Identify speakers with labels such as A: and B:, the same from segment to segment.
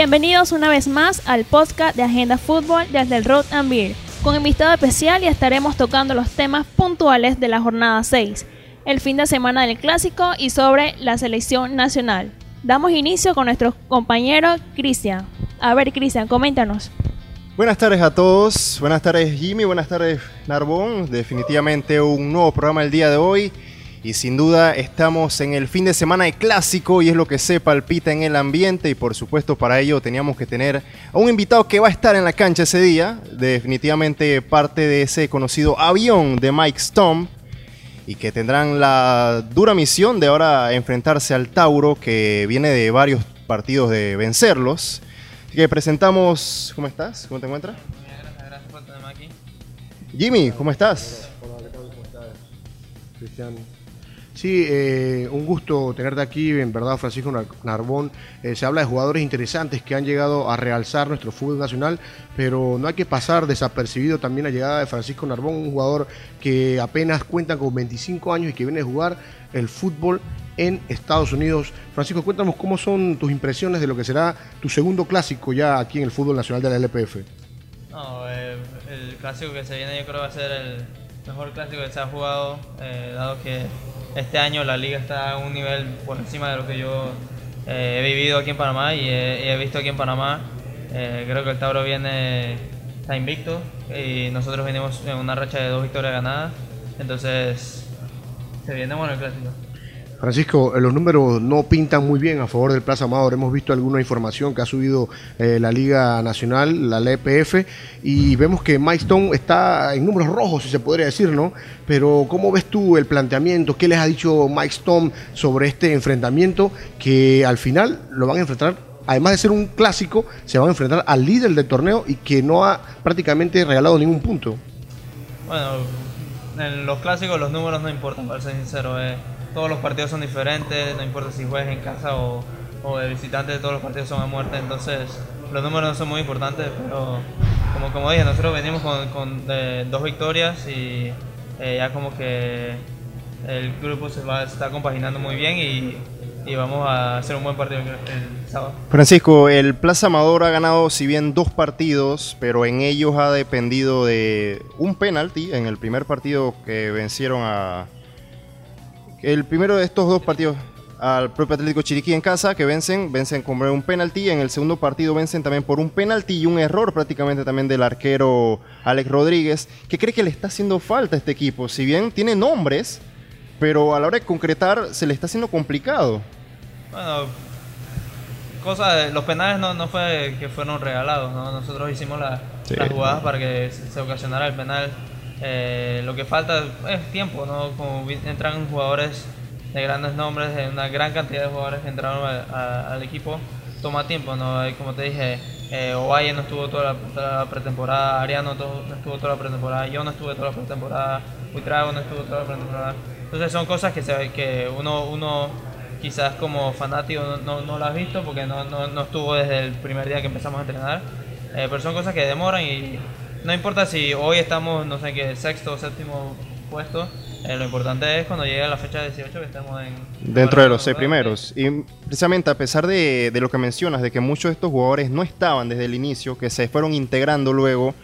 A: Bienvenidos una vez más al podcast de Agenda Fútbol desde el Road and Beer. Con invitado especial y estaremos tocando los temas puntuales de la jornada 6, el fin de semana del clásico y sobre la selección nacional. Damos inicio con nuestro compañero Cristian. A ver, Cristian, coméntanos.
B: Buenas tardes a todos, buenas tardes Jimmy, buenas tardes Narbón. Definitivamente un nuevo programa el día de hoy y sin duda estamos en el fin de semana de clásico y es lo que se palpita en el ambiente y por supuesto para ello teníamos que tener a un invitado que va a estar en la cancha ese día, definitivamente parte de ese conocido avión de Mike Stone y que tendrán la dura misión de ahora enfrentarse al Tauro que viene de varios partidos de vencerlos. Así que presentamos, ¿cómo estás? ¿Cómo te encuentras?
C: Gracias, gracias por tenerme aquí.
B: Jimmy, ¿cómo estás?
D: Hola, ¿qué tal? ¿Cómo estás? Cristian. Sí, eh, un gusto tenerte aquí, en verdad, Francisco Narbón. Eh, se habla de jugadores interesantes que han llegado a realzar nuestro fútbol nacional, pero no hay que pasar desapercibido también la llegada de Francisco Narbón, un jugador que apenas cuenta con 25 años y que viene a jugar el fútbol en Estados Unidos. Francisco, cuéntanos cómo son tus impresiones de lo que será tu segundo clásico ya aquí en el fútbol nacional de la LPF.
C: No, eh, el clásico que se viene yo creo va a ser el mejor clásico que se ha jugado, eh, dado que este año la liga está a un nivel por encima de lo que yo eh, he vivido aquí en Panamá y he, visto aquí en Panamá. Eh, creo que el Tauro viene, está invicto y nosotros venimos en una racha de dos victorias ganadas, entonces se viene bueno el clásico.
D: Francisco, eh, los números no pintan muy bien a favor del Plaza Amador. Hemos visto alguna información que ha subido eh, la Liga Nacional, la LPF, y vemos que Mike Stone está en números rojos, si se podría decir, ¿no? Pero ¿cómo ves tú el planteamiento? ¿Qué les ha dicho Mike Stone sobre este enfrentamiento que al final lo van a enfrentar? Además de ser un clásico, se van a enfrentar al líder del torneo y que no ha prácticamente regalado ningún punto.
C: Bueno, en los clásicos los números no importan, para ser sincero. eh. Todos los partidos son diferentes, no importa si juegas en casa o, o de visitante, todos los partidos son a muerte. Entonces, los números no son muy importantes, pero como, como dije, nosotros venimos con, con, eh, dos victorias y eh, ya como que el grupo se, va, está compaginando muy bien y, y vamos a hacer un buen partido el, el sábado.
B: Francisco, el Plaza Amador ha ganado si bien dos partidos, pero en ellos ha dependido de un penalti en el primer partido que vencieron a... El primero de estos dos partidos al propio Atlético Chiriquí en casa, que vencen, vencen con un penalti, en el segundo partido vencen también por un penalti y un error prácticamente también del arquero Alex Rodríguez. ¿Qué cree que le está haciendo falta a este equipo? Si bien tiene nombres, pero a la hora de concretar se le está haciendo complicado.
C: Bueno, cosa de- los penales no, no fue que fueron regalados, ¿no? nosotros hicimos la-
B: Sí.
C: las jugadas para que se ocasionara el penal. Eh, lo que falta es tiempo, ¿no? Como entran jugadores de grandes nombres, una gran cantidad de jugadores que entraron al equipo, toma tiempo, ¿no? Y como te dije, eh, Ovalle no estuvo toda la, pretemporada, Ariano no estuvo toda la pretemporada, yo no estuve toda la pretemporada, Buitrago no estuvo toda la pretemporada. Entonces son cosas que, se, que uno, uno quizás como fanático no, no, no lo has visto porque no, no, no estuvo desde el primer día que empezamos a entrenar. Eh, pero son cosas que demoran y no importa si hoy estamos, no sé qué, sexto o séptimo puesto, eh, lo importante es cuando llegue la fecha 18 que estemos en...
B: Dentro de los seis primeros. Y precisamente a pesar de, de lo que mencionas, de que muchos de estos jugadores no estaban desde el inicio, que se fueron integrando luego,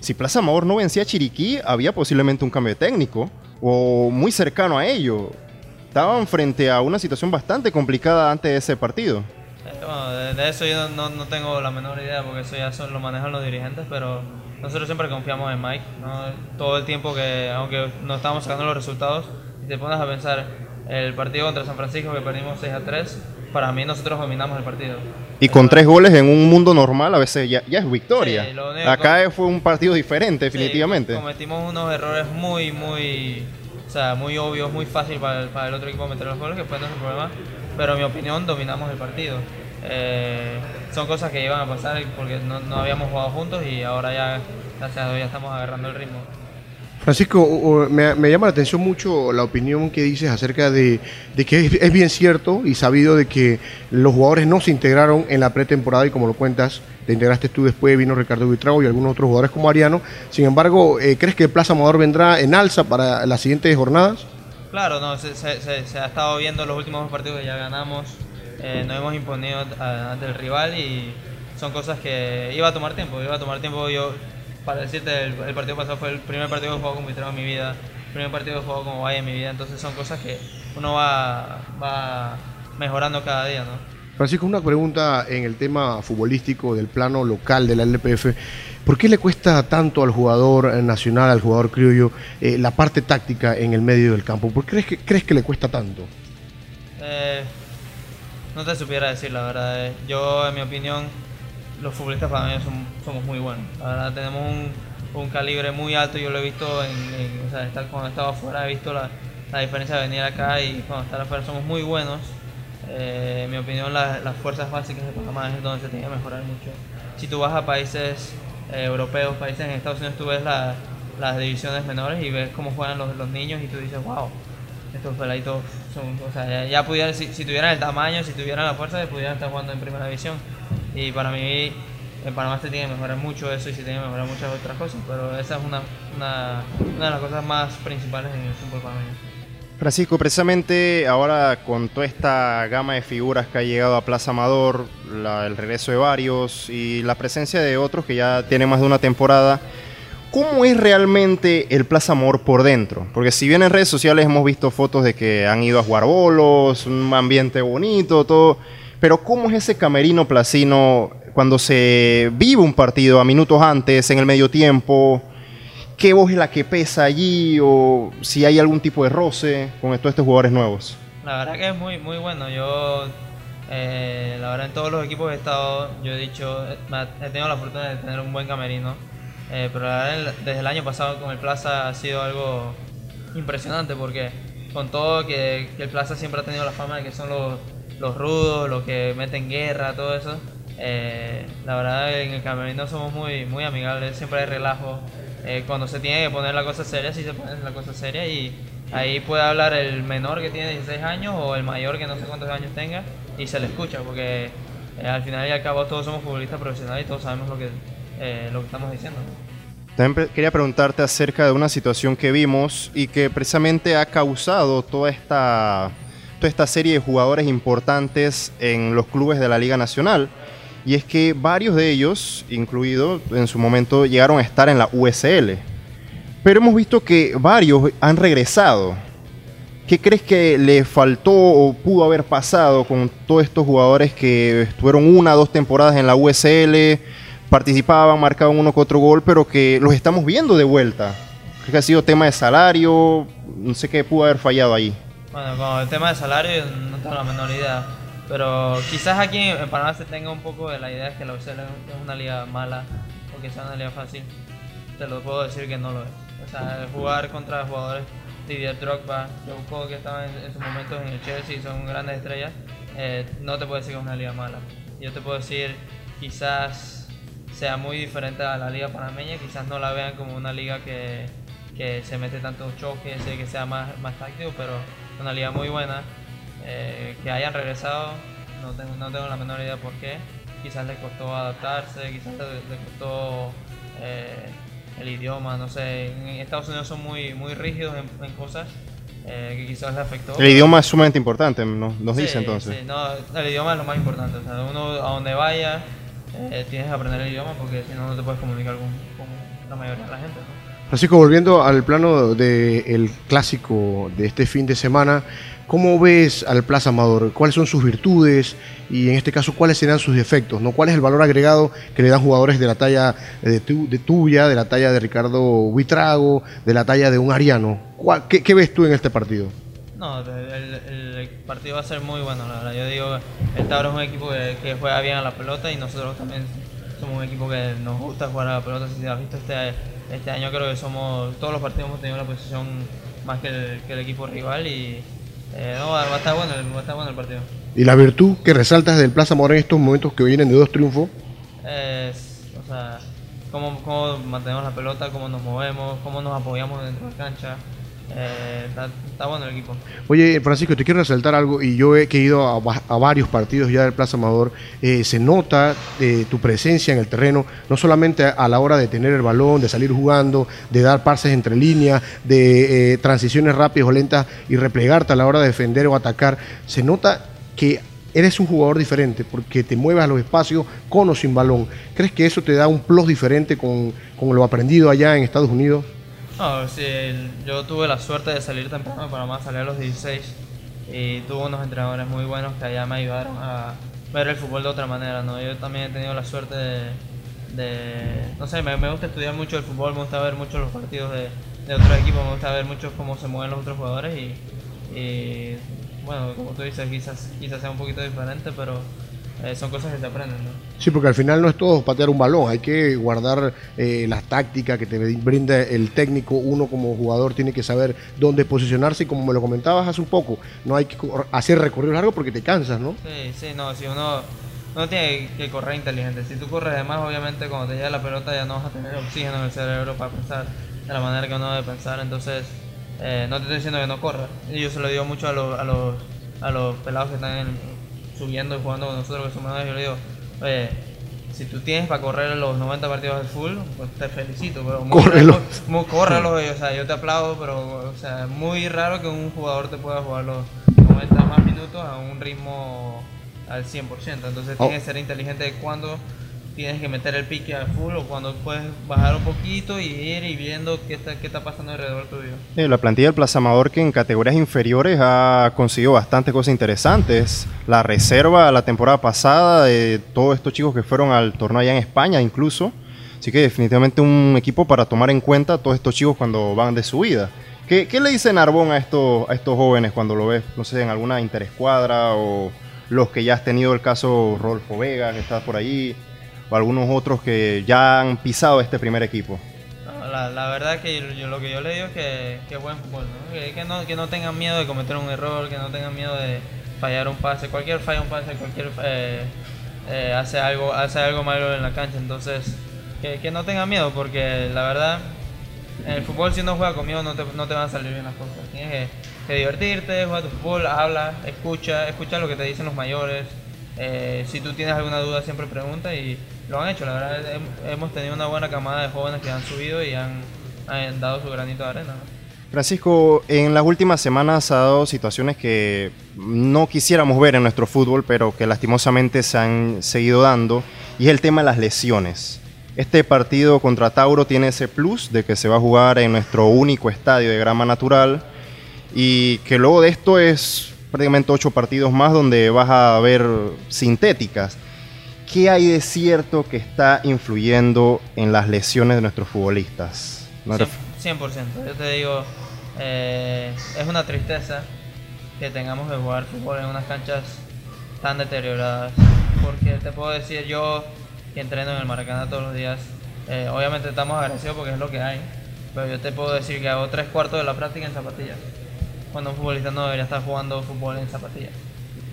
B: si Plaza Amador no vencía a Chiriquí, había posiblemente un cambio de técnico, o muy cercano a ello. Estaban frente a una situación bastante complicada antes de ese partido.
C: Eh, bueno, de, de eso yo no, no tengo la menor idea porque eso ya son- lo manejan los dirigentes, pero nosotros siempre confiamos en Mike. ¿no? Todo el tiempo que, aunque no estábamos sacando los resultados, si te pones a pensar el partido contra San Francisco que perdimos 6 a 3, para mí nosotros dominamos el partido.
B: Y con tres goles en un mundo normal a veces ya, ya es victoria.
C: Sí, lo único-
B: Acá fue un partido diferente,
C: Sí,
B: definitivamente.
C: cometimos unos errores muy, muy, o sea, muy obvios, muy fácil para el, para el otro equipo meter los goles, que fue nuestro problema. Pero en mi opinión dominamos el partido. Eh, son cosas que iban a pasar porque no, no habíamos jugado juntos y ahora ya, gracias a Dios, ya estamos agarrando el ritmo.
D: Francisco, me, me llama la atención mucho la opinión que dices acerca de, de que es, es bien cierto y sabido de que los jugadores no se integraron en la pretemporada y como lo cuentas, te integraste tú después, vino Ricardo Buitrago y algunos otros jugadores como Ariano. Sin embargo, eh, ¿crees que Plaza Amador vendrá en alza para las siguientes jornadas?
C: Claro, no, se, se- se- se ha estado viendo los últimos dos partidos que ya ganamos. Eh, nos hemos imponido ante el rival y son cosas que iba a tomar tiempo, iba a tomar tiempo yo, para decirte, el, partido pasado fue el primer partido que he jugado con Buitrago en mi vida, el primer partido que he jugado como Valle en mi vida, entonces son cosas que uno va, va mejorando cada día, ¿no?
D: Francisco, una pregunta en el tema futbolístico del plano local de la LPF. ¿Por qué le cuesta tanto al jugador nacional, al jugador criollo, eh, la parte táctica en el medio del campo? ¿Por qué crees que, crees que le cuesta tanto?
C: Eh, no te supiera decir la verdad. Eh. Yo, en mi opinión, los futbolistas para mí somos muy buenos. La tenemos un, calibre muy alto. Yo lo he visto en, o sea, cuando estaba afuera, he visto la, la diferencia de venir acá y cuando estar afuera somos muy buenos. Eh, en mi opinión, las fuerzas básicas de Panamá es donde se tiene que mejorar mucho. Si tú vas a países eh, europeos, países en Estados Unidos, tú ves las divisiones menores y ves cómo juegan los, los niños y tú dices, wow, estos peladitos son, o sea, ya, pudieran, si, tuvieran el tamaño, si tuvieran la fuerza, pudieran estar jugando en primera división. Y para mí, en Panamá se tiene que mejorar mucho eso y se tiene que mejorar muchas otras cosas, pero esa es una, una, una de las cosas más principales en el fútbol panameño.
B: Francisco, precisamente ahora con toda esta gama de figuras que ha llegado a Plaza Amador, el regreso de varios y la presencia de otros que ya tienen más de una temporada, ¿cómo es realmente el Plaza Amador por dentro? Porque si bien en redes sociales hemos visto fotos de que han ido a jugar bolos, un ambiente bonito, todo, pero ¿cómo es ese camerino placino cuando se vive un partido a minutos antes, en el medio tiempo? qué voz es la que pesa allí o si hay algún tipo de roce con todos estos jugadores nuevos.
C: La verdad que es muy, muy bueno. Yo, eh, la verdad, en todos los equipos que he estado, yo he dicho, he tenido la fortuna de tener un buen camerino. Eh, pero desde el año pasado con el Plaza ha sido algo impresionante porque con todo que, el Plaza siempre ha tenido la fama de que son los, los rudos, los que meten guerra, todo eso. Eh, la verdad en el camerino somos muy, muy amigables, siempre hay relajo. Eh, cuando se tiene que poner la cosa seria, sí se pone la cosa seria y ahí puede hablar el menor que tiene 16 años o el mayor que no sé cuántos años tenga y se le escucha porque eh, al final y al cabo todos somos futbolistas profesionales y todos sabemos lo que, lo que estamos diciendo.
B: También quería preguntarte acerca de una situación que vimos y que precisamente ha causado toda esta, toda esta serie de jugadores importantes en los clubes de la Liga Nacional y es que varios de ellos, incluido en su momento, llegaron a estar en la USL. Pero hemos visto que varios han regresado. ¿Qué crees que le faltó o pudo haber pasado con todos estos jugadores que estuvieron una o dos temporadas en la USL, participaban, marcaban uno que otro gol, pero que los estamos viendo de vuelta? ¿Crees que ha sido tema de salario? No sé qué pudo haber fallado ahí.
C: Bueno, con el tema de salario no tengo la menor idea pero quizás aquí en Panamá se tenga un poco de la idea de que la UCL es una liga mala o que sea una liga fácil. Te lo puedo decir que no lo es. O sea, jugar contra jugadores Didier Drogba, Joe que estaban en, sus momentos en el Chelsea son grandes estrellas, eh, no te puedo decir que es una liga mala. Yo te puedo decir, quizás sea muy diferente a la liga panameña, quizás no la vean como una liga que, que se mete tantos choques, que sea más, más táctico, pero una liga muy buena eh, que hayan regresado, no tengo, no tengo la menor idea por qué. Quizás les costó adaptarse, quizás les, costó eh, el idioma, no sé. En Estados Unidos son muy, muy rígidos en, cosas eh, que quizás les afectó.
B: El idioma es sumamente importante, nos, nos dice entonces.
C: Sí, no, el idioma es lo más importante. O sea, uno a donde vaya tienes que aprender el idioma porque si no, no te puedes comunicar con, la mayoría de la gente.
D: Francisco, volviendo al plano del clásico de este fin de semana, ¿Cómo ves al Plaza Amador? ¿Cuáles son sus virtudes y en este caso cuáles serán sus defectos? ¿no? ¿Cuál es el valor agregado que le dan jugadores de la talla de, tuya, de la talla de Ricardo Huitrago, de la talla de un Ariano? Qué, ves tú en este partido?
C: No, el, partido va a ser muy bueno, la verdad. Yo digo, el Tauro es un equipo que, juega bien a la pelota y nosotros también somos un equipo que nos gusta jugar a la pelota. Si te has visto este, este año, creo que somos todos los partidos hemos tenido la posición más que el, que el equipo rival y eh, no, va a, estar bueno, va a estar bueno el partido.
D: ¿Y la virtud que resaltas del Plaza Moreno en estos momentos que vienen de dos triunfos?
C: Es, o sea, cómo, cómo mantenemos la pelota, cómo nos movemos, cómo nos apoyamos dentro de la cancha. Eh, está, bueno el equipo.
D: Oye, Francisco, te quiero resaltar algo y yo he ido a, varios partidos ya del Plaza Amador. Eh, se nota eh, tu presencia en el terreno, no solamente a, la hora de tener el balón, de salir jugando, de dar pases entre líneas, de transiciones rápidas o lentas y replegarte a la hora de defender o atacar. Se nota que eres un jugador diferente porque te mueves a los espacios con o sin balón. ¿Crees que eso te da un plus diferente con lo aprendido allá en Estados Unidos?
C: No, sí, yo tuve la suerte de salir temprano de Panamá, salí a los 16 y tuve unos entrenadores muy buenos que allá me ayudaron a ver el fútbol de otra manera, ¿no? Yo también he tenido la suerte de, no sé, me, me gusta estudiar mucho el fútbol, me gusta ver mucho los partidos de, de otros equipos, me gusta ver mucho cómo se mueven los otros jugadores y, y, bueno, como tú dices, quizás, quizás sea un poquito diferente, pero eh, son cosas que se aprenden, ¿no?
D: Sí, porque al final no es todo patear un balón, hay que guardar eh, las tácticas que te brinda el técnico. Uno como jugador tiene que saber dónde posicionarse y como me lo comentabas hace un poco, no hay que hacer recorridos largos porque te cansas, ¿no?
C: Sí, sí, no, si uno, uno tiene que correr inteligente. Si tú corres de más, obviamente cuando te llega la pelota ya no vas a tener oxígeno en el cerebro para pensar de la manera que uno debe pensar. Entonces, eh, no te estoy diciendo que no corras. Y yo se lo digo mucho a los, a los, a los pelados que están en- subiendo y jugando con nosotros, que somos nuevos. Yo le digo, oye, si tú tienes para correr los 90 partidos de full, pues te felicito, pero muy
D: Córrelo.
C: raro- muy- córrelo, o sea, yo te aplaudo, pero o sea, es muy raro que un jugador te pueda jugar los 90 más minutos a un ritmo al 100%. Entonces
D: Oh.
C: tienes que ser inteligente de cuándo tienes que meter el pique al full o cuando puedes bajar un poquito y ir y viendo qué está, qué está pasando alrededor tuyo.
B: Eh, La plantilla del Plaza Amador que en categorías inferiores ha conseguido bastantes cosas interesantes. La reserva la temporada pasada de todos estos chicos que fueron al torneo allá en España incluso. Así que definitivamente un equipo para tomar en cuenta a todos estos chicos cuando van de subida. ¿Qué, qué le dice Narbón a estos, a estos jóvenes cuando lo ves, no sé, en alguna interescuadra o los que ya has tenido el caso Rolfo Vega, que está por allí, o algunos otros que ya han pisado este primer equipo?
C: La, la verdad que lo que yo le digo es que, que buen fútbol, ¿no? Que, no, que no tengan miedo de cometer un error, que no tengan miedo de fallar un pase, cualquier falla un pase, cualquier eh, eh, hace algo hace algo malo en la cancha, entonces que, no tengan miedo porque la verdad en el fútbol si no juegas conmigo no te, no te van a salir bien las cosas, tienes que, que divertirte, juega tu fútbol, habla, escucha, escucha lo que te dicen los mayores, eh, si tú tienes alguna duda siempre pregunta y lo han hecho, la verdad hem- hemos tenido una buena camada de jóvenes que han subido y han, han dado su granito de arena.
B: Francisco, en las últimas semanas ha dado situaciones que no quisiéramos ver en nuestro fútbol, pero que lastimosamente se han seguido dando, y es el tema de las lesiones. Este partido contra Tauro tiene ese plus de que se va a jugar en nuestro único estadio de grama natural, y que luego de esto es prácticamente ocho partidos más donde vas a ver sintéticas. ¿Qué hay de cierto que está influyendo en las lesiones de nuestros futbolistas? Me ref-
C: 100%. Yo te digo, eh, es una tristeza que tengamos que jugar fútbol en unas canchas tan deterioradas. Porque te puedo decir, yo que entreno en el Maracaná todos los días, eh, obviamente estamos agradecidos porque es lo que hay. Pero yo te puedo decir que hago tres cuartos de la práctica en zapatillas. Cuando un futbolista no debería estar jugando fútbol en zapatillas.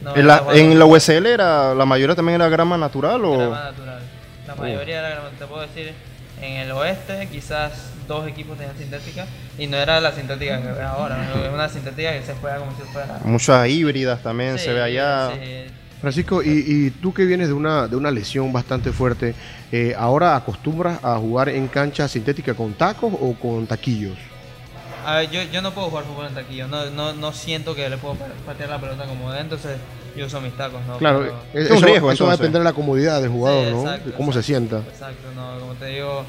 C: No
B: ¿En la, en la USL era, la mayoría también era grama natural o...?
C: grama natural. La mayoría era grama, te puedo decir, en el oeste quizás dos equipos tenían sintética y no era la sintética que ves ahora, ¿no? es una sintética que se juega como si fuera...
B: Muchas híbridas también
C: Sí,
B: se ve allá.
C: sí.
D: Francisco, y, y tú que vienes de una, de una lesión bastante fuerte, eh, ¿ahora acostumbras a jugar en cancha sintética con tacos o con taquillos?
C: A ver, yo, yo no puedo jugar fútbol en taquillo, no, no, no siento que le puedo pa- patear la pelota como de, entonces yo uso mis tacos, ¿no?
D: Claro,
C: Pero-
B: Es un
D: eso,
B: riesgo,
D: eso va a depender de la comodidad del jugador,
C: Sí,
D: ¿no?
C: exacto,
D: De cómo se sienta.
C: Exacto, no, como te digo,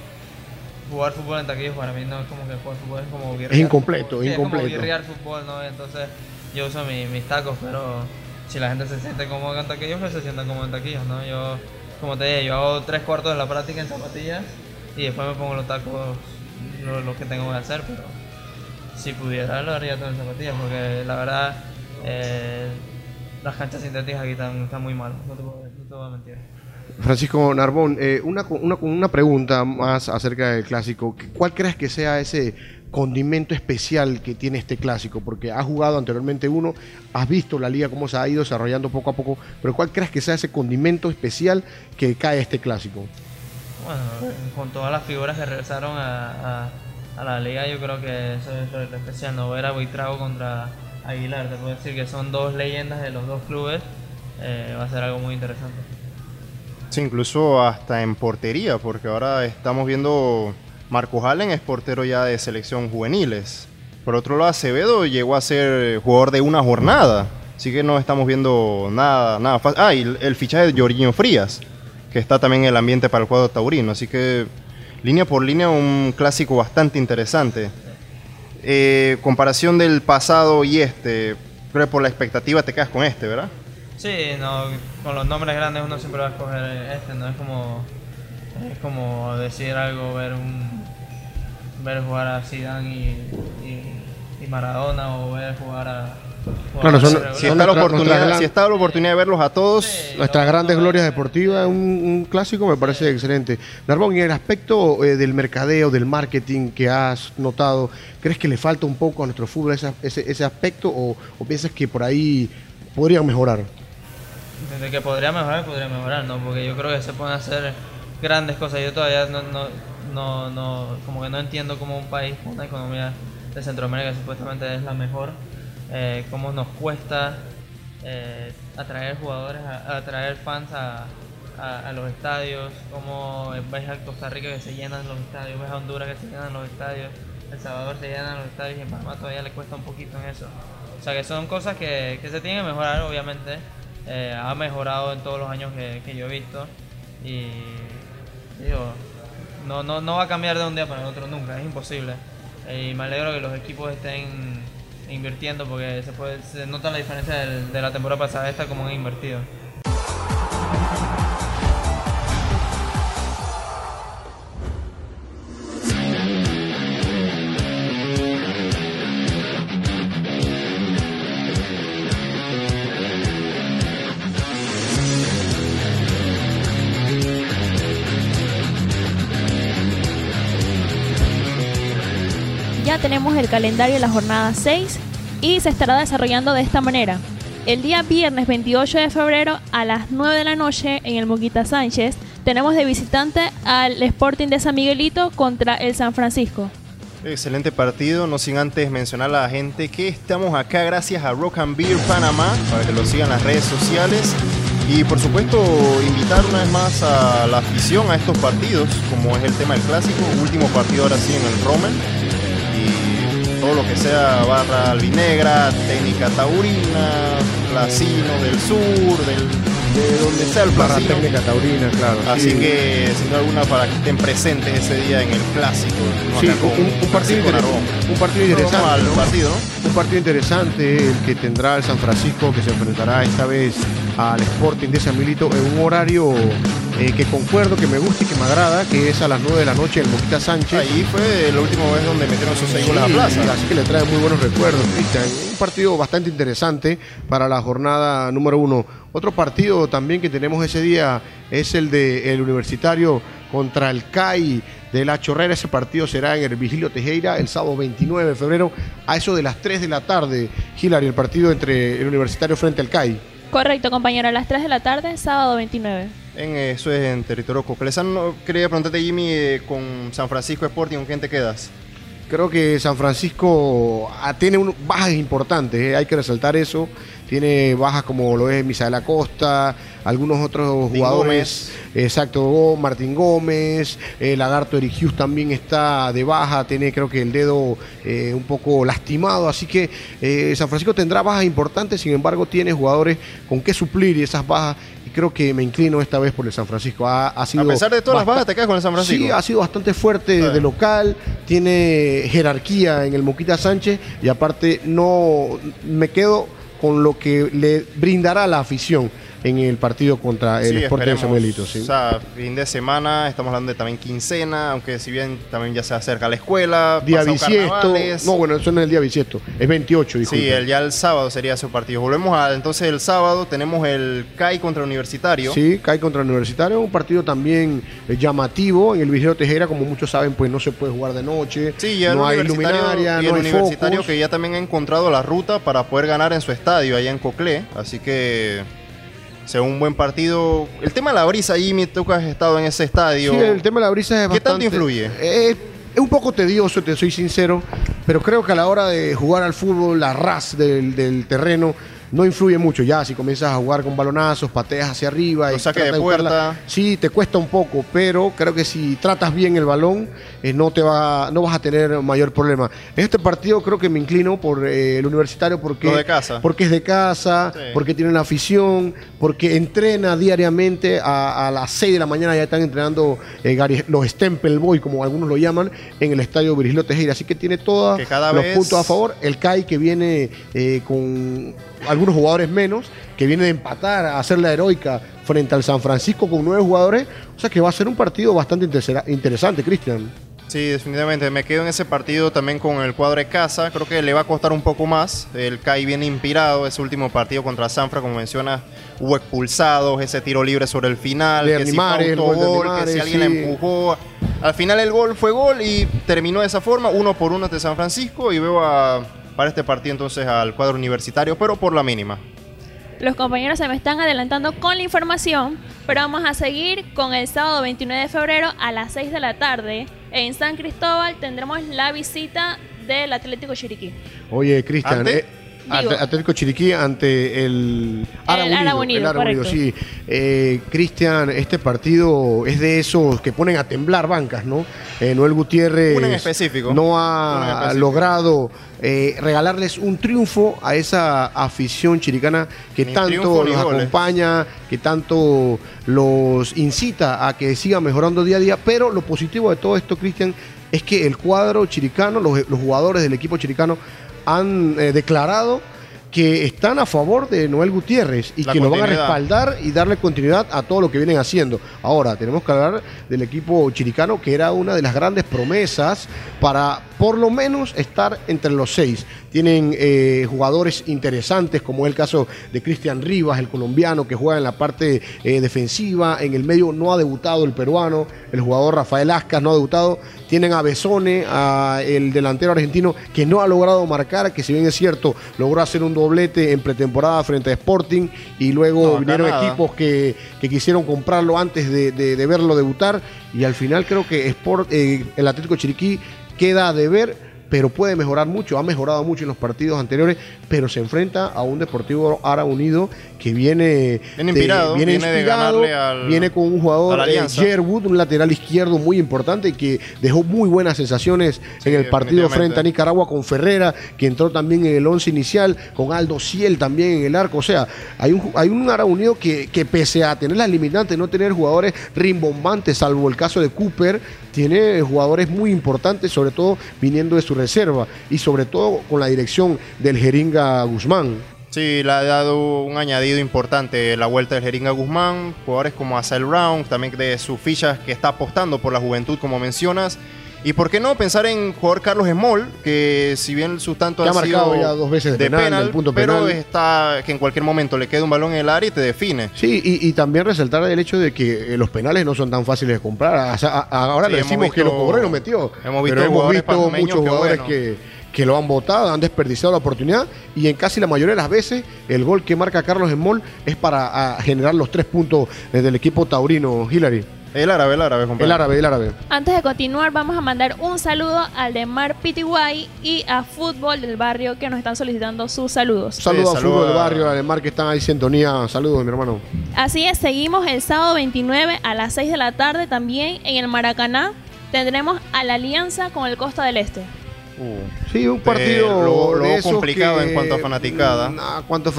C: jugar fútbol en taquillos para mí no es como que jugar fútbol, es como
D: Es incompleto,
C: fútbol. Sí,
D: incompleto.
C: Es como guerrear fútbol, ¿no? Entonces yo uso mi- mis tacos, pero si la gente se siente cómoda en taquillos, pues se sientan cómodos en taquillos, ¿no? Yo, como te dije, yo hago tres cuartos de la práctica en zapatillas y después me pongo los tacos, lo, lo que tengo que hacer, pero si pudiera lo haría todo en zapatillas, porque la verdad eh, las canchas sintéticas aquí están, están muy mal, no te, puedo- no te voy a mentir.
D: Francisco Narbón, eh, una, una, una pregunta más acerca del clásico. ¿Cuál crees que sea ese condimento especial que tiene este clásico? Porque has jugado anteriormente uno, has visto la liga cómo se ha ido desarrollando poco a poco, pero ¿cuál crees que sea ese condimento especial que cae este clásico?
C: Bueno, con todas las figuras que regresaron a, a- a la liga, yo creo que eso es lo especial. No ver a Buitrago contra Aguilar, te puedo decir que son dos leyendas de los dos clubes, eh, va a ser algo muy interesante.
B: Sí, incluso hasta en portería, porque ahora estamos viendo Marcos Allen es portero ya de selección juveniles. Por otro lado, Acevedo llegó a ser jugador de una jornada. Así que no estamos viendo nada, nada fácil. Ah, y el fichaje de Jorginho Frías, que está también en el ambiente para el cuadro taurino. Así que línea por línea un clásico bastante interesante. Eh, comparación del pasado y este, creo que por la expectativa te quedas con este, ¿verdad?
C: Sí, no, con los nombres grandes uno siempre va a escoger este, no es como es como decir algo, ver un ver jugar a Zidane y, y, y Maradona o ver jugar a
D: Son-
C: jugadores
B: Si
D: son
B: está, la oportunidad,
D: gran-
B: si está la oportunidad de verlos a todos,
C: Sí.
D: Nuestras grandes glorias deportivas, un, un clásico me parece excelente. Narbón, y en el aspecto eh, del mercadeo, del marketing que has notado, ¿crees que le falta un poco a nuestro fútbol ese, ese, ese aspecto o, o piensas que por ahí podrían mejorar?
C: De que podría mejorar, podría mejorar, ¿no? Porque yo creo que se pueden hacer grandes cosas. Yo todavía no, no, no, no como que no entiendo cómo un país una economía de Centroamérica supuestamente es la mejor, eh, cómo nos cuesta eh, atraer jugadores, atraer fans a, los estadios, cómo ves a Costa Rica que se llenan los estadios, ves a Honduras que se llenan los estadios, El Salvador se llenan los estadios y en Panamá todavía le cuesta un poquito en eso. O sea que son cosas que, se tienen que mejorar, obviamente. Eh, ha mejorado en todos los años que, yo he visto. Y digo, no va a cambiar de un día para el otro nunca, es imposible. Eh, y me alegro que los equipos estén invirtiendo porque se, puede, se nota la diferencia del- de la temporada pasada esta como han invertido.
A: El calendario de la jornada 6 y se estará desarrollando de esta manera. El día viernes 28 de febrero a las 9 de la noche en el Moquita Sánchez tenemos de visitante al Sporting de San Miguelito contra el San Francisco.
B: Excelente partido, no sin antes mencionar a la gente que estamos acá gracias a Rock and Beer Panamá, para que lo sigan las redes sociales. Y por supuesto, invitar una vez más a la afición a estos partidos, como es el tema del clásico, último partido ahora sí en el Rommel. Y todo lo que sea barra albinegra, técnica taurina, Placino del sur, del, de donde sea el
D: Barra
B: Placino.
D: técnica taurina, claro.
B: Así
D: sí.
B: que, sin duda alguna, para que estén presentes ese día en el clásico. ¿no?
D: Sí,
B: Acá con
D: un, un partido. Un partido interesante.
B: al
D: ¿no?
B: partido, ¿no?
D: Un partido interesante el que tendrá el San Francisco que se enfrentará esta vez al Sporting de San Milito en un horario eh, que concuerdo, que me gusta y que me agrada, que es a las 9 de la noche en Moquita Sánchez.
B: Ahí fue la última vez donde metieron sus seis goles a
D: Sí,
B: plaza.
D: Así que le trae muy buenos recuerdos, Cristian. Un partido bastante interesante para la jornada número uno. Otro partido también que tenemos ese día es el de el Universitario contra el CAI de la Chorrera. Ese partido será en el Vigilio Tejera el sábado 29 de febrero a eso de las 3 de la tarde. Hilary, el partido entre el Universitario frente al CAI.
A: Correcto, compañero, a las 3 de la tarde, sábado 29.
B: En, eso es en territorio coclesano. Quería preguntarte, Jimmy, eh, con San Francisco Sporting, ¿con quién te quedas?
D: Creo que San Francisco ah, tiene un- bajas importantes, eh, hay que resaltar eso. Tiene bajas como lo es Misael Acosta, algunos otros jugadores. Exacto, Martín Gómez, eh, Lagarto Eric Hughes también está de baja, tiene creo que el dedo eh, un poco lastimado, así que eh, San Francisco tendrá bajas importantes, sin embargo tiene jugadores con que suplir esas bajas y creo que me inclino esta vez por el San Francisco. Ha, ha sido
B: A pesar de todas las bajas, te quedas con el San Francisco.
D: Sí, ha sido bastante fuerte de local, tiene jerarquía en el Moquita Sánchez y aparte no me quedo con lo que le brindará la afición en el partido contra el
B: Sí,
D: Sporting. Samuelito. Sí.
B: O sea, fin de semana, estamos hablando de también quincena, aunque si bien también ya se acerca la escuela,
D: Día bisiesto. No, bueno, eso no es el día bisiesto, es 28, disculpe.
B: Sí, el, ya el sábado sería su partido. Volvemos a entonces el sábado, tenemos el CAI contra Universitario.
D: Sí, cae contra Universitario, un partido también eh, llamativo. En el Vigilio Tejera, como muchos saben, pues no se puede jugar de noche.
B: Sí, ya
D: no hay luminaria,
B: y
D: no
B: el
D: hay
B: universitario que ya también ha encontrado la ruta para poder ganar en su estadio allá en Coclé, así que sea un buen partido. El tema de la brisa, Jimmy, tú que has estado en ese estadio.
D: Sí, el tema de la brisa es
B: ¿Qué tanto influye?
D: Eh, es un poco tedioso, te soy sincero, pero creo que a la hora de jugar al fútbol, la ras del, del terreno, no influye mucho. Ya si comienzas a jugar con balonazos, pateas hacia arriba
B: Lo
D: y
B: saque de puerta.
D: sí, te cuesta un poco, pero creo que si tratas bien el balón, eh, no, te va, no vas a tener mayor problema. En este partido creo que me inclino por eh, el universitario porque,
B: Lo de casa.
D: porque es de casa,
B: Sí.
D: porque tiene una afición, porque entrena diariamente a, a las 6 de la mañana, ya están entrenando eh, Gary- los Stempel Boy, como algunos lo llaman, en el estadio Virgilio Tejera. Así que tiene todos los
B: vez-
D: puntos a favor. El CAI que viene con algunos jugadores menos, que viene de empatar, a hacer la heroica frente al San Francisco con nueve jugadores. O sea que va a ser un partido bastante interesante, Cristian.
B: Sí, definitivamente. Me quedo en ese partido también con el cuadro de casa. Creo que le va a costar un poco más. El CAI viene inspirado. Ese último partido contra Sanfra, como mencionas, hubo expulsados, ese tiro libre sobre el final,
D: De
B: que si
D: gol
B: que si alguien
D: sí.
B: la empujó. Al final el gol fue gol y terminó de esa forma, uno por uno de San Francisco. Y veo a, para este partido entonces al cuadro universitario, pero por la mínima.
A: Los compañeros se me están adelantando con la información, pero vamos a seguir con el sábado 29 de febrero a las 6 de la tarde. En San Cristóbal tendremos la visita del Atlético Chiriquí.
D: Oye, Cristian,
B: ¿Ante?
D: eh,
A: Digo.
D: Atlético Chiriquí ante el Árabe Unido.
A: Árabe Unido,
D: el sí. Eh, Cristian, este partido es de esos que ponen a temblar bancas, ¿no? Eh, Noel Gutiérrez
B: Uno en específico.
D: no
B: en
D: ha
B: específico.
D: logrado eh, regalarles un triunfo a esa afición chiricana que
B: Ni
D: tanto los acompaña, que tanto los incita a que sigan mejorando día a día. Pero lo positivo de todo esto, Cristian, es que el cuadro chiricano, los, los jugadores del equipo chiricano han eh, declarado que están a favor de Noel Gutiérrez y
B: La
D: que lo van a respaldar y darle continuidad a todo lo que vienen haciendo. Ahora, tenemos que hablar del equipo chiricano, que era una de las grandes promesas para por lo menos estar entre los seis. Tienen eh, jugadores interesantes, como es el caso de Cristian Rivas, el colombiano, que juega en la parte eh, defensiva. En el medio no ha debutado el peruano, el jugador Rafael Ascas no ha debutado. Tienen a Besone, a el delantero argentino, que no ha logrado marcar, que si bien es cierto, logró hacer un doblete en pretemporada frente a Sporting y luego
B: No,
D: vinieron
B: nada.
D: equipos que, que quisieron comprarlo antes de, de- de verlo debutar y al final creo que Sport, eh, el Atlético Chiriquí queda a deber pero puede mejorar mucho, ha mejorado mucho en los partidos anteriores, pero se enfrenta a un Deportivo Ara Unido que viene,
B: Viene inspirado, viene de
D: inspirado,
B: ganarle al-
D: viene con un jugador,
B: la
D: eh. Sherwood, un lateral izquierdo muy importante que dejó muy buenas sensaciones en el partido frente a Nicaragua con Ferrera, que entró también en el once inicial, con Aldo Ciel también en el arco. O sea, hay un, hay un Ara Unido que, que pese a tener las limitantes, no tener jugadores rimbombantes, salvo el caso de Cooper, tiene jugadores muy importantes, sobre todo viniendo de su reserva y sobre todo con la dirección del Jeringa Guzmán.
B: Sí, le ha dado un añadido importante la vuelta del Jeringa Guzmán, jugadores como Asael Brown, también de sus fichas que está apostando por la juventud, como mencionas. Y por qué no pensar en jugador Carlos Small, que si bien su tanto
D: Que
B: ha
D: ha marcado
B: sido
D: ya dos veces de penal, punto
B: pero
D: penal.
B: está que en cualquier momento le queda un balón en el área y te define.
D: Sí, y, y también resaltar el hecho de que eh, los penales no son tan fáciles de comprar. O sea, ahora
B: Sí,
D: le decimos que lo cobró y lo metió.
B: hemos visto
D: pero hemos visto muchos
B: que,
D: jugadores
B: bueno.
D: que, que lo han votado, han desperdiciado la oportunidad y en casi la mayoría de las veces el gol que marca Carlos Small es para generar los tres puntos eh, del equipo taurino Hillary.
B: El árabe, el árabe, compadre.
D: El árabe, el árabe.
A: Antes de continuar, vamos a mandar un saludo al de Mar Pitiguay y a Fútbol del Barrio que nos están solicitando sus saludos.
D: Saludos a
B: saludo
D: Fútbol del Barrio, además que están ahí en sintonía. Saludos, mi hermano.
A: Así es, seguimos el sábado 29 a las 6 de la tarde también en el Maracaná. Tendremos a la alianza con el Costa del Este.
B: Uh.
D: Sí, un partido
B: lo- lo
D: de esos
B: complicado
D: que,
B: en cuanto a fanaticada.
D: A cuanto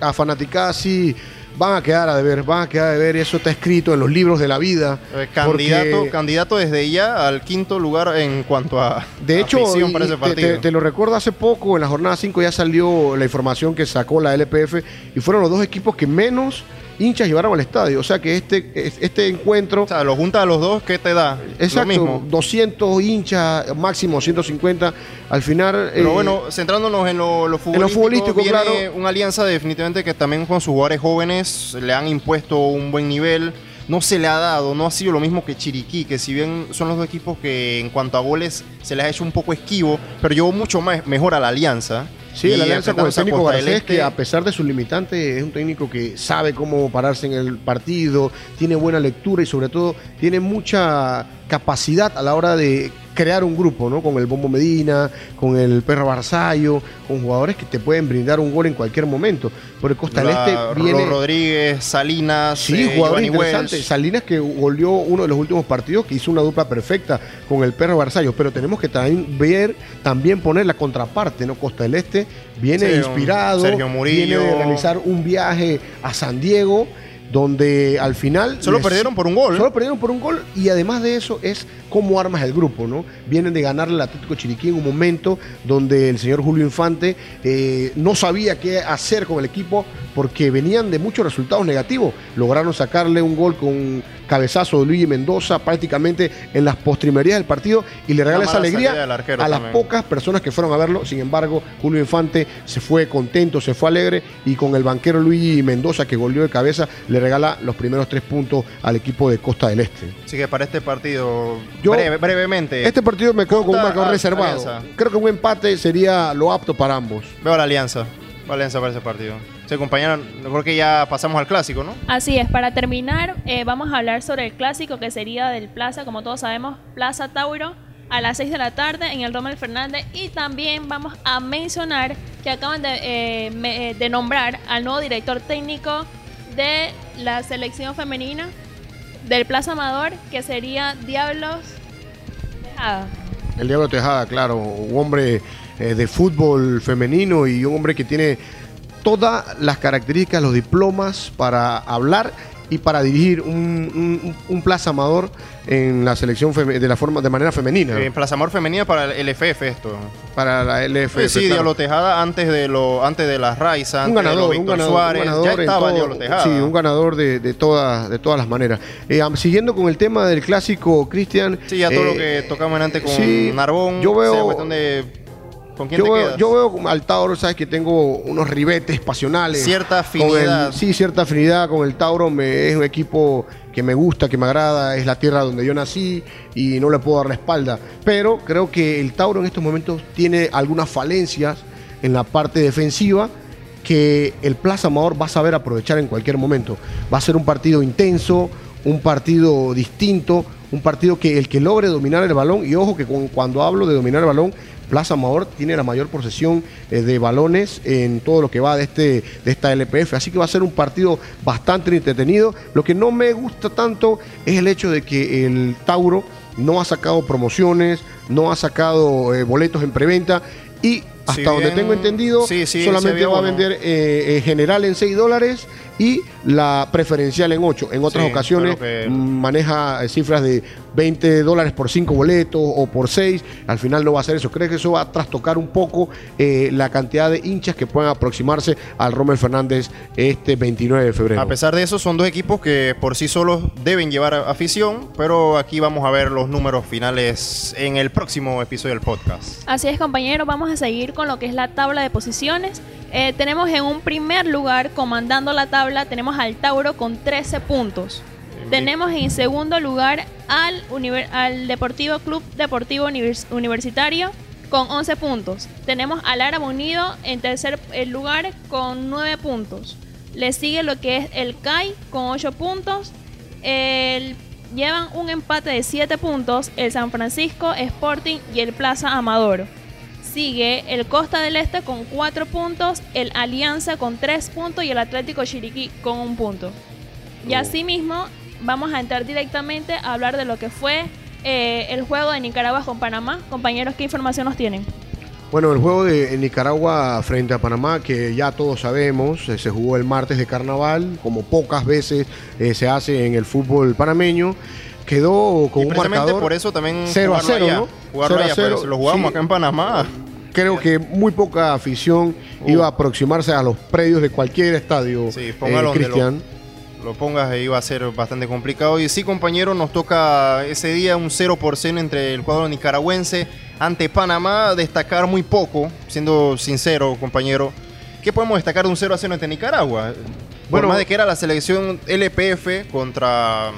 D: a fanaticada, sí, van a quedar a deber, van a quedar a deber. Eso está escrito en los libros de la vida.
B: Eh, candidato,
D: porque,
B: candidato desde ya al quinto lugar en cuanto a
D: de hecho, y
B: para ese
D: te, te- te lo recuerdo hace poco, en la jornada 5 ya salió la información que sacó la LPF y fueron los dos equipos que menos hinchas llevaron al estadio. O sea que este, este encuentro
B: o sea, lo junta a los dos, ¿qué te da?
D: Exacto,
B: Lo mismo.
D: 200 hinchas, máximo 150. Al final.
B: Pero
D: eh,
B: bueno, centrándonos en lo, lo futbolístico,
D: futbolístico,
B: viene
D: claro.
B: una alianza definitivamente que también con sus jugadores jóvenes le han impuesto un buen nivel. No se le ha dado, no ha sido lo mismo que Chiriquí, que si bien son los dos equipos que en cuanto a goles se les ha hecho un poco esquivo, pero llevó mucho más, mejor a la alianza.
D: Sí, la alianza con el técnico Garcés, que
B: Este,
D: a pesar de sus limitantes, es un técnico que sabe cómo pararse en el partido, tiene buena lectura y sobre todo tiene mucha capacidad a la hora de crear un grupo, ¿no? Con el Bombo Medina, con el Perro Barzallo, con jugadores que te pueden brindar un gol en cualquier momento. Porque Costa del Este viene...
B: Ro- Rodríguez, Salinas,
D: Sí,
B: eh,
D: jugador
B: Giovanni
D: interesante.
B: Wells.
D: Salinas que goleó uno de los últimos partidos, que hizo una dupla perfecta con el perro Barzallo. Pero tenemos que también ver, también poner la contraparte, ¿no? Costa del Este viene inspirado,
B: Sergio Murillo.
D: viene de realizar un viaje a San Diego, donde al final.
B: Solo
D: les-
B: perdieron por un gol.
D: Solo perdieron por un gol y además de eso es cómo armas el grupo, ¿no? Vienen de ganarle al Atlético Chiriquí en un momento donde el señor Julio Infante eh, no sabía qué hacer con el equipo porque venían de muchos resultados negativos. Lograron sacarle un gol con cabezazo de Luigi Mendoza prácticamente en las postrimerías del partido y le regala esa alegría a las pocas personas que fueron a verlo. Sin embargo, Julio Infante se fue contento, se fue alegre y con el banquero Luigi Mendoza que goleó de cabeza le regala los primeros tres puntos al equipo de Costa del Este.
B: Así que para este partido,
D: Yo-
B: breve- brevemente,
D: Este partido me quedo con un marcador reservado.
B: Alianza.
D: Creo que un empate sería lo apto para ambos.
B: veo a la Alianza. Veo a la Alianza para ese partido. Sí, compañero, creo que ya pasamos al clásico, ¿no?
A: Así es, para terminar, eh, vamos a hablar sobre el clásico que sería del Plaza, como todos sabemos, Plaza Tauro, a las 6 de la tarde en el Rommel Fernández. Y también vamos a mencionar que acaban de, eh, me- eh, de nombrar al nuevo director técnico de la selección femenina del Plaza Amador, que sería Diablos Tejada.
D: El Diablo Tejada, claro, un hombre eh, de fútbol femenino y un hombre que tiene todas las características, los diplomas para hablar y para dirigir un, un- un Plaza Amador en la selección de la forma de manera femenina
B: Eh, Plaza Amor Femenina para el LFF esto.
D: para la LF.
B: sí, Diablo Tejada antes de lo, antes de las Raiza,
D: un
B: antes de
D: ganador, un
B: Víctor
D: ganador,
B: Suárez,
D: un ganador
B: ya
D: en
B: estaba
D: todo-
B: Tejada.
D: Sí, un ganador de, de todas, de todas las maneras. Eh, siguiendo con el tema del clásico, Cristian.
B: Sí, ya todo
D: eh,
B: lo que tocamos antes con
D: sí,
B: Narbón.
D: yo veo-
B: ¿Con quién
D: Yo
B: te
D: veo,
B: quedas?
D: yo veo al Tauro, sabes que tengo unos ribetes pasionales.
B: Cierta
D: el-
B: afinidad.
D: sí, cierta afinidad con el Tauro. Me, es un equipo que me gusta, que me agrada. Es la tierra donde yo nací y no le puedo dar la espalda. Pero creo que el Tauro en estos momentos tiene algunas falencias en la parte defensiva que el Plaza Amador va a saber aprovechar en cualquier momento. Va a ser un partido intenso, un partido distinto, un partido que el que logre dominar el balón, y ojo que cuando hablo de dominar el balón, Plaza Amador tiene la mayor posesión eh, de balones en todo lo que va de, este, de esta LPF, así que va a ser un partido bastante entretenido. Lo que no me gusta tanto es el hecho de que el Tauro no ha sacado promociones, no ha sacado eh, boletos en preventa y hasta
B: Si
D: donde
B: bien-
D: tengo entendido,
B: sí, sí,
D: solamente va a vender eh, eh, general en 6 dólares y la preferencial en 8. En otras
B: Sí,
D: ocasiones
B: que-
D: maneja eh, cifras de 20 dólares por 5 boletos o por 6. Al final no va a ser eso. Creo que eso va a trastocar un poco eh, la cantidad de hinchas que puedan aproximarse al Rommel Fernández este 29 de febrero.
B: A pesar de eso, son dos equipos que por sí solos deben llevar afición, pero aquí vamos a ver los números finales en el próximo episodio del podcast.
A: Así es, compañeros, vamos a seguir con lo que es la tabla de posiciones. Eh, tenemos en un primer lugar, comandando la tabla, tenemos al Tauro con 13 puntos. Tenemos en segundo lugar al, al Deportivo Club Deportivo Univers- Universitario con 11 puntos. Tenemos al Árabe Unido en tercer eh, lugar con 9 puntos. Le sigue lo que es el CAI con 8 puntos. El- llevan un empate de 7 puntos el San Francisco Sporting y el Plaza Amador. Sigue el Costa del Este con 4 puntos, el Alianza con 3 puntos y el Atlético Chiriquí con 1 punto. Y asimismo vamos a entrar directamente a hablar de lo que fue eh, el juego de Nicaragua con Panamá. Compañeros, ¿qué información nos tienen?
D: Bueno, el juego de Nicaragua frente a Panamá, que ya todos sabemos, eh, se jugó el martes de carnaval, como pocas veces eh, se hace en el fútbol panameño, quedó con
B: y
D: un marcador
B: por eso también
D: 0 a
B: jugarlo
D: 0,
B: allá,
D: ¿no?
B: Jugarlo
D: 0 a
B: allá,
D: 0,
B: pues, lo jugamos
D: sí.
B: acá en Panamá.
D: Creo que muy poca afición
B: Uh.
D: iba a aproximarse a los predios de cualquier estadio,
B: Sí,
D: eh,
B: póngalo donde lo-
D: Cristian.
B: lo pongas iba a ser bastante complicado. Y sí, compañero, nos toca ese día un 0 por 0 entre el cuadro nicaragüense ante Panamá. Destacar muy poco, siendo sincero, compañero. ¿Qué podemos destacar de un 0 a 0 ante Nicaragua? Bueno,
D: Bueno,
B: más de que era la selección LPF contra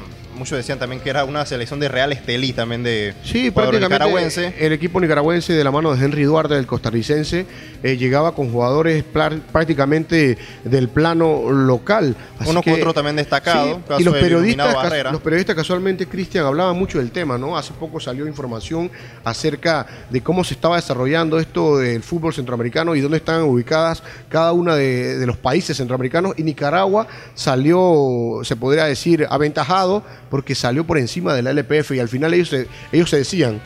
B: muchos decían también que era una selección de Real Estelí también de
D: Sí, prácticamente
B: nicaragüenses.
D: el equipo nicaragüense de la mano de Henry Duarte, del costarricense, eh, llegaba con jugadores prácticamente del plano local. Así
B: Uno que otro también destacado,
D: y los periodistas, los periodistas casualmente, Cristian, hablaban mucho del tema, ¿no? Hace poco salió información acerca de cómo se estaba desarrollando esto del fútbol centroamericano y dónde están ubicadas cada una de, de los países centroamericanos. Y Nicaragua salió, se podría decir, aventajado porque salió por encima de la LPF y al final ellos se, ellos se decían,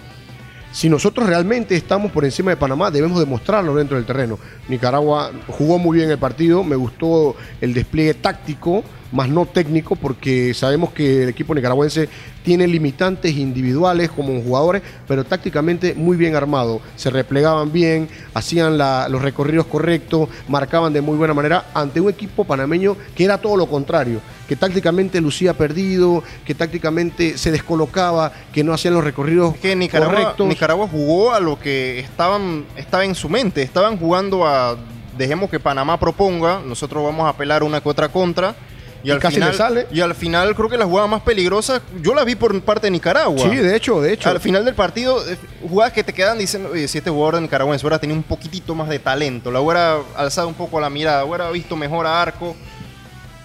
D: si nosotros realmente estamos por encima de Panamá, debemos demostrarlo dentro del terreno. Nicaragua jugó muy bien el partido, me gustó el despliegue táctico, más no técnico, porque sabemos que el equipo nicaragüense tiene limitantes individuales como jugadores, pero tácticamente muy bien armado. Se replegaban bien, hacían los recorridos correctos, marcaban de muy buena manera ante un equipo panameño que era todo lo contrario, que tácticamente lucía perdido, que tácticamente se descolocaba, que no hacían los recorridos
B: Es que Nicaragua,
D: correctos.
B: Nicaragua jugó a lo que estaban, estaba en su mente. Estaban jugando a. Dejemos que Panamá proponga, nosotros vamos a apelar una que otra contra. Y,
D: Y
B: al
D: casi
B: final,
D: le sale.
B: Y al final creo que la jugada más peligrosa, yo la vi por parte de Nicaragua.
D: Sí, de hecho, de hecho.
B: Al final del partido, eh, jugadas que te quedan diciendo, "Oye, si este jugador de nicaragüense hubiera tenido un poquitito más de talento, la hubiera alzado un poco la mirada, hubiera visto mejor a arco,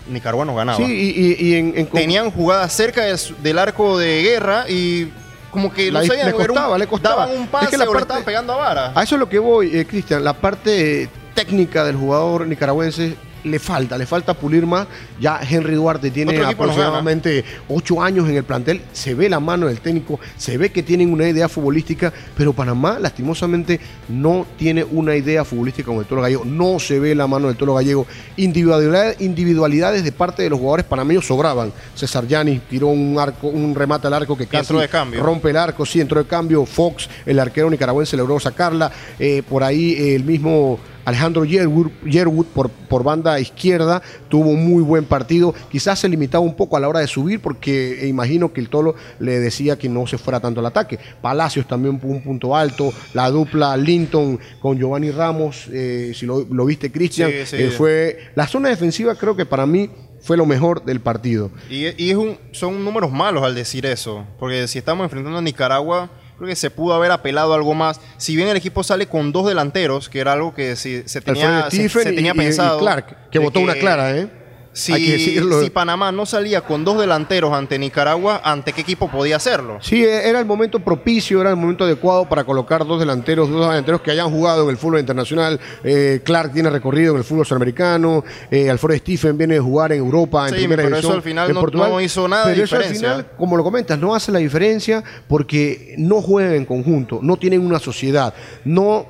B: Nicaragua no ganaba.
D: Sí, y, y- y en, en-
B: Tenían jugadas cerca de su- del arco de guerra y como que
D: La-
B: no sabían,
D: le
B: era un-
D: costaba, le costaba.
B: daban un
D: Es
B: pase
D: que la
B: o le
D: parte-
B: estaban pegando a vara.
D: A eso es lo que voy, eh, Cristian. La parte técnica del jugador nicaragüense le falta, le falta pulir más. Ya Henry Duarte tiene aproximadamente ocho años en el plantel. Se ve la mano del técnico, se ve que tienen una idea futbolística, pero Panamá lastimosamente no tiene una idea futbolística con el Toro Gallego. No se ve la mano del Toro Gallego. Individualidades, individualidades de parte de los jugadores panameños sobraban. César Yanis tiró un arco, un remate al arco que casi
B: entró de cambio.
D: rompe el arco, sí, entró de cambio. Fox, el arquero nicaragüense, logró sacarla. Eh, por ahí eh, el mismo Alejandro Yerwood, Yerwood por, por banda izquierda tuvo un muy buen partido. Quizás se limitaba un poco a la hora de subir porque eh, imagino que el Tolo le decía que no se fuera tanto al ataque. Palacios también un punto alto. La dupla Linton con Giovanni Ramos, eh, si lo, lo viste Cristian,
B: Sí, sí.
D: eh, fue la zona defensiva creo que para mí fue lo mejor del partido.
B: Y, y es un- son números malos al decir eso, porque si estamos enfrentando a Nicaragua, creo que se pudo haber apelado algo más. Si bien el equipo sale con dos delanteros, que era algo que se, se tenía,
D: Alfred
B: se-
D: Stephen
B: se tenía
D: y- y- y
B: pensado.
D: Clark, que votó una clara, ¿eh?
B: Si,
D: Hay que decirlo.
B: si Panamá no salía con dos delanteros ante Nicaragua, ¿ante qué equipo podía hacerlo?
D: Sí, eh, era el momento propicio, era el momento adecuado para colocar dos delanteros, dos delanteros que hayan jugado en el fútbol internacional. Eh, Clark tiene recorrido en el fútbol sudamericano, eh, Alfredo Stephen viene a jugar en Europa, en
B: Sí,
D: primera
B: pero eso al final no- hizo nada de
D: al
B: diferencia.
D: final, como lo comentas, no hace la diferencia porque no juegan en conjunto, no tienen una sociedad, no,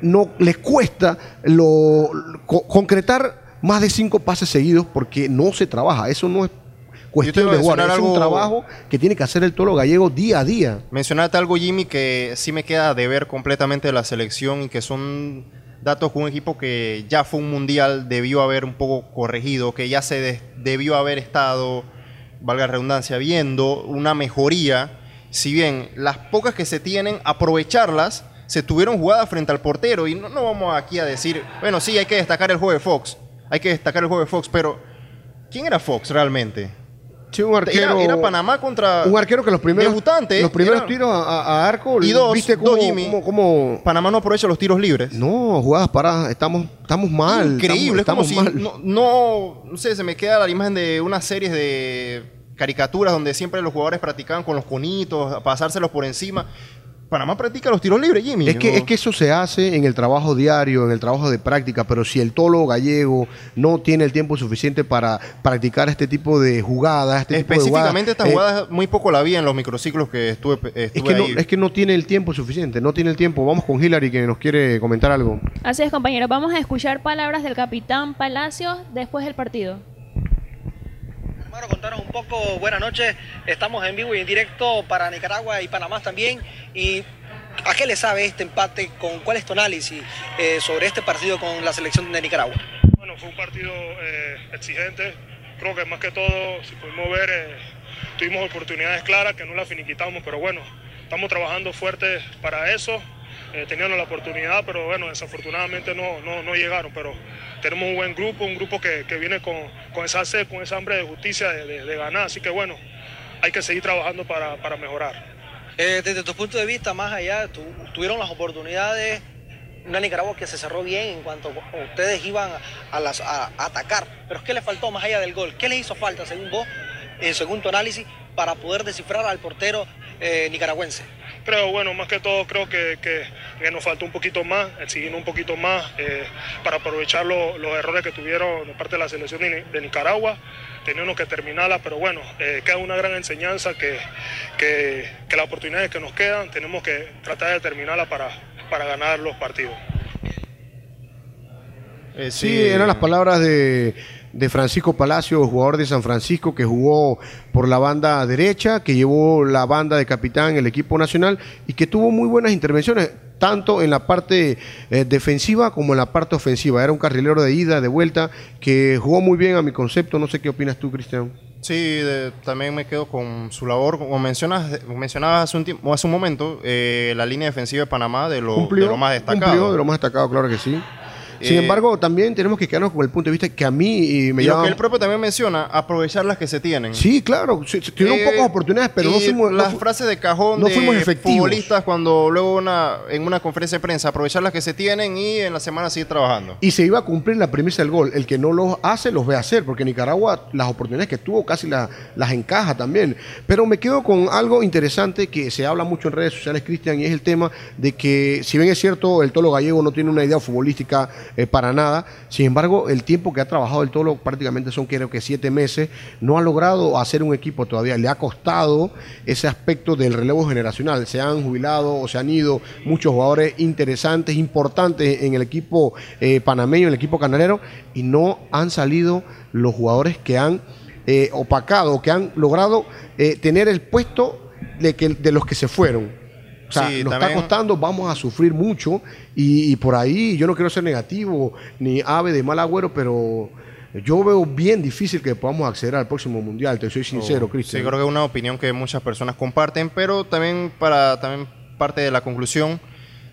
D: no les cuesta lo, co- concretar más de cinco pases seguidos porque no se trabaja. Eso no es cuestión de jugar, es un trabajo que tiene que hacer el toro gallego día a día.
B: Mencionarte algo, Jimmy, que sí me queda de ver completamente de la selección y que son datos con un equipo que ya fue un mundial, debió haber un poco corregido, que ya se de- debió haber estado, valga la redundancia, viendo una mejoría. Si bien las pocas que se tienen, aprovecharlas, se tuvieron jugadas frente al portero. Y no, no vamos aquí a decir, bueno, sí, hay que destacar el juego de Fox, hay que destacar el juego de Fox, pero ¿quién era Fox realmente?
D: Sí, un arquero.
B: Era, era Panamá contra
D: Un arquero que los primeros,
B: debutante,
D: los primeros
B: era-
D: tiros a, arco,
B: Y dos,
D: ¿viste
B: dos,
D: cómo,
B: Jimmy.
D: cómo- cómo-
B: Panamá no aprovecha los tiros libres.
D: No, jugadas paradas, estamos, estamos mal.
B: Increíble,
D: estamos,
B: es como
D: estamos
B: si
D: mal.
B: no, no, no sé, se me queda la imagen de unas series de caricaturas donde siempre los jugadores practicaban con los conitos, pasárselos por encima. Panamá practica los tiros libres, Jimmy.
D: Es que, es que eso se hace en el trabajo diario, en el trabajo de práctica, pero si el tolo gallego no tiene el tiempo suficiente para practicar este tipo de jugadas, este tipo de
B: Específicamente estas
D: jugadas, eh,
B: jugadas muy poco la vi en los microciclos que estuve, estuve
D: es que, no, es que no tiene el tiempo suficiente, no tiene el tiempo. Vamos con Hillary que nos quiere comentar algo.
A: Así es, compañeros. Vamos a escuchar palabras del capitán Palacios después del partido.
E: Hermano, contanos un poco, buenas noches. Estamos en vivo y en directo para Nicaragua y Panamá también. ¿Y a qué le sabe este empate? ¿Con cuál es tu análisis eh, sobre este partido con la selección de Nicaragua?
F: Bueno, fue un partido eh, exigente. Creo que más que todo, si pudimos ver, eh, tuvimos oportunidades claras que no las finiquitamos, pero bueno, estamos trabajando fuerte para eso. Eh, teníamos la oportunidad, pero bueno, desafortunadamente no, no, no llegaron. Pero tenemos un buen grupo, un grupo que, que viene con, con esa sed, con esa hambre de justicia, de, de- ganar. Así que bueno, hay que seguir trabajando para, para mejorar.
E: Eh, desde tu punto de vista, más allá, tu- tuvieron las oportunidades, una Nicaragua que se cerró bien en cuanto ustedes iban a, las, a, atacar, pero ¿qué le faltó más allá del gol? ¿Qué les hizo falta, según vos, eh, según tu análisis, para poder descifrar al portero eh, nicaragüense?
F: Creo, bueno, más que todo creo que, que- que nos faltó un poquito más, exigir un poquito más eh, para aprovechar lo- los errores que tuvieron de parte de la selección de Nicaragua. Teníamos que terminarla, pero bueno, eh, queda una gran enseñanza que, que, que las oportunidades que nos quedan tenemos que tratar de terminarla para, para ganar los partidos.
B: Eh,
D: Sí, eran las palabras de, de Francisco Palacio, jugador de San Francisco, que jugó por la banda derecha, que llevó la banda de capitán en el equipo nacional y que tuvo muy buenas intervenciones, tanto en la parte eh, defensiva como en la parte ofensiva. Era un carrilero de ida, de vuelta, que jugó muy bien a mi concepto. No sé qué opinas tú, Cristian.
B: Sí, de- también me quedo con su labor. Como mencionas, mencionabas hace un, tiempo, hace un momento, eh, la línea defensiva de Panamá de lo, de lo más destacado.
D: Cumplió de lo más destacado, claro que sí. Sin
B: Eh,
D: embargo, también tenemos que quedarnos con el punto de vista que a mí eh, me
B: Y lo
D: llama...
B: que él propio también menciona, aprovechar las que se tienen.
D: Sí, claro, sí, tuvieron
B: Eh,
D: pocas oportunidades, pero no
B: y
D: fuimos... no
B: las
D: fu-
B: frases de cajón
D: no
B: de
D: fuimos efectivos.
B: futbolistas cuando luego una, en una conferencia de prensa, aprovechar las que se tienen y en la semana seguir trabajando.
D: Y se iba a cumplir la premisa del gol. El que no los hace, los ve hacer, porque Nicaragua las oportunidades que tuvo casi la- las encaja también. Pero me quedo con algo interesante que se habla mucho en redes sociales, Cristian, y es el tema de que, si bien es cierto, el Tolo Gallego no tiene una idea futbolística eh, para nada, sin embargo, el tiempo que ha trabajado el Tolo prácticamente son creo que siete meses, no ha logrado hacer un equipo todavía. Le ha costado ese aspecto del relevo generacional. Se han jubilado o se han ido muchos jugadores interesantes, importantes en el equipo eh, panameño, en el equipo canalero, y no han salido los jugadores que han eh, opacado, que han logrado eh, tener el puesto de, que, de los que se fueron. O sea,
B: Sí,
D: nos
B: también-
D: está costando, vamos a sufrir mucho y, y por ahí yo no quiero ser negativo ni ave de mal agüero, pero yo veo bien difícil que podamos acceder al próximo mundial, te soy sincero,
B: Oh, Sí,
D: Cristian.
B: creo que es una opinión que muchas personas comparten, pero también para también parte de la conclusión,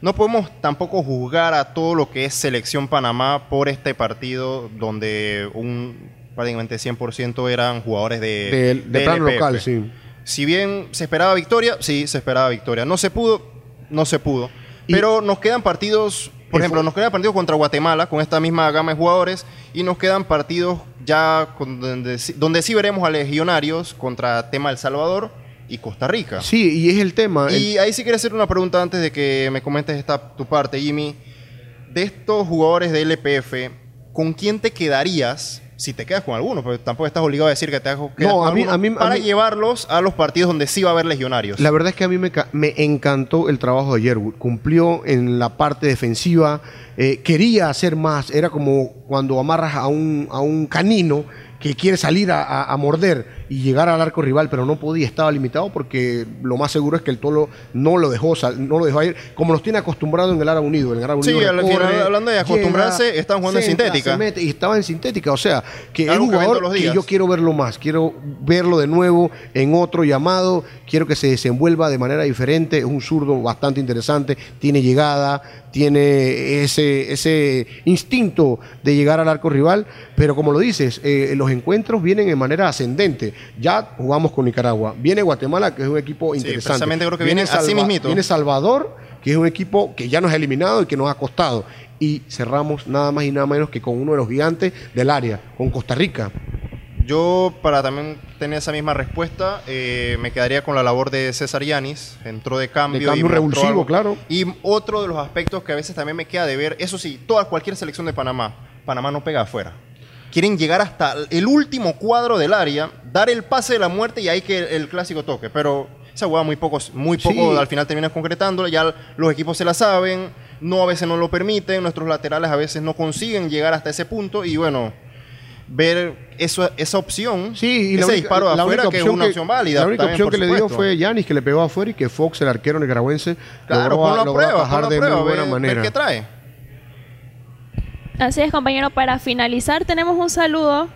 B: no podemos tampoco juzgar a todo lo que es selección Panamá por este partido donde un prácticamente 100% eran jugadores de,
D: de, de
B: de
D: plano local, sí.
B: Si bien se esperaba victoria, sí, se esperaba victoria. No se pudo, no se pudo. Pero nos quedan partidos, por ejemplo, nos quedan partidos contra Guatemala con esta misma gama de jugadores y nos quedan partidos ya con- donde, sí- donde sí veremos a legionarios contra tema El Salvador y Costa Rica.
D: Sí, y es el tema. el-
B: Y ahí sí quiero hacer una pregunta antes de que me comentes esta tu parte, Jimmy. De estos jugadores de LPF, ¿con quién te quedarías si te quedas con alguno? Porque tampoco estás obligado a decir que te quedas
D: No,
B: con
D: a mí-
B: alguno,
D: a mí- a
B: para
D: mí-
B: llevarlos a los partidos donde sí va a haber legionarios.
D: La verdad es que a mí me, ca- me encantó el trabajo de Yerwood. Cumplió en la parte defensiva, eh, quería hacer más. Era como cuando amarras a un, a un canino que quiere salir a morder y llegar al arco rival, pero no podía, estaba limitado porque lo más seguro es que el Tolo no lo dejó, no lo dejó ir, como nos tiene acostumbrado en el Árabe Unido. En el Árabe
B: Sí,
D: Unido
B: al final, hablando de acostumbrarse, están jugando en sintética.
D: mete, y estaba en sintética, o sea, que es un jugador
B: los
D: que yo quiero verlo más, quiero verlo de nuevo en otro llamado, quiero que se desenvuelva de manera diferente, es un zurdo bastante interesante, tiene llegada, tiene ese, ese instinto de llegar al arco rival, pero como lo dices, eh, los encuentros vienen de manera ascendente. Ya jugamos con Nicaragua, viene Guatemala, que es un equipo
B: Sí,
D: interesante.
B: precisamente creo que viene así mismito.
D: Viene Salvador, que es un equipo que ya nos ha eliminado y que nos ha costado. Y cerramos nada más y nada menos que con uno de los gigantes del área, con Costa Rica.
B: Yo, para también tener esa misma respuesta, eh, me quedaría con la labor de César Yanis. Entró de cambio.
D: De cambio
B: y
D: revulsivo, claro.
B: Y otro de los aspectos que a veces también me queda de ver, eso sí, toda cualquier selección de Panamá, Panamá no pega afuera. Quieren llegar hasta el último cuadro del área, dar el pase de la muerte y ahí que el, el clásico toque. Pero esa jugada muy pocos, muy poco
D: Sí.
B: al final terminas concretando, ya los equipos se la saben, no a veces no lo permiten, nuestros laterales a veces no consiguen llegar hasta ese punto y bueno, ver eso, esa opción,
D: Sí, y
B: ese
D: la única-
B: disparo de
D: la
B: afuera
D: única
B: que es una opción válida.
D: La única
B: también,
D: opción que le dio fue Yanis, que le pegó afuera y que Fox, el arquero nicaragüense,
B: Claro,
D: logró,
B: ponlo a
D: logró
B: prueba,
D: de
B: prueba,
D: muy buena
B: ver- ver
D: manera.
B: qué trae.
A: Así es, compañero. Para finalizar, tenemos un saludo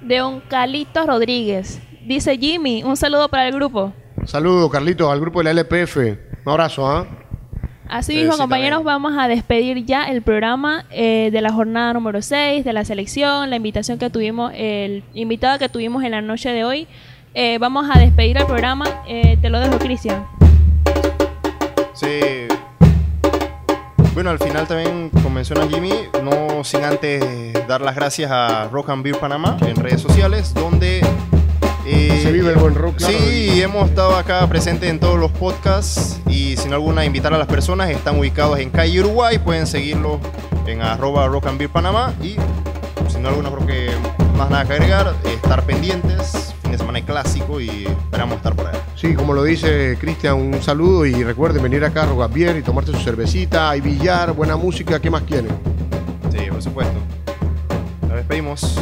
A: de un Calito Rodríguez. Dice Jimmy, un saludo para el grupo.
D: Saludos, Carlitos, al grupo de la LPF. Un abrazo, ¿ah?
A: Así
B: Sí,
A: mismo, compañeros, vamos a despedir ya el programa eh, de la jornada número 6 de la selección, la invitación que tuvimos, el invitado que tuvimos en la noche de hoy. eh, vamos a despedir el programa. Eh, te lo dejo, Cristian.
B: Sí. Bueno, al final también, como menciona Jimmy, no sin antes dar las gracias a Rock and Beer Panamá en redes sociales, donde eh,
D: Se vive el buen rock, claro,
B: Sí, hemos estado acá presentes en todos los podcasts y sin alguna invitar a las personas, están ubicados en calle Uruguay, pueden seguirlos en arroba Rock and Beer Panamá y sin alguna creo que más nada que agregar, estar pendientes, fin de semana clásico y esperamos estar por ahí.
D: Sí, como lo dice Cristian, un saludo y recuerden venir acá a Rogapier y tomarse su cervecita, hay billar, buena música, ¿qué más quieren?
B: Sí, por supuesto. Nos despedimos.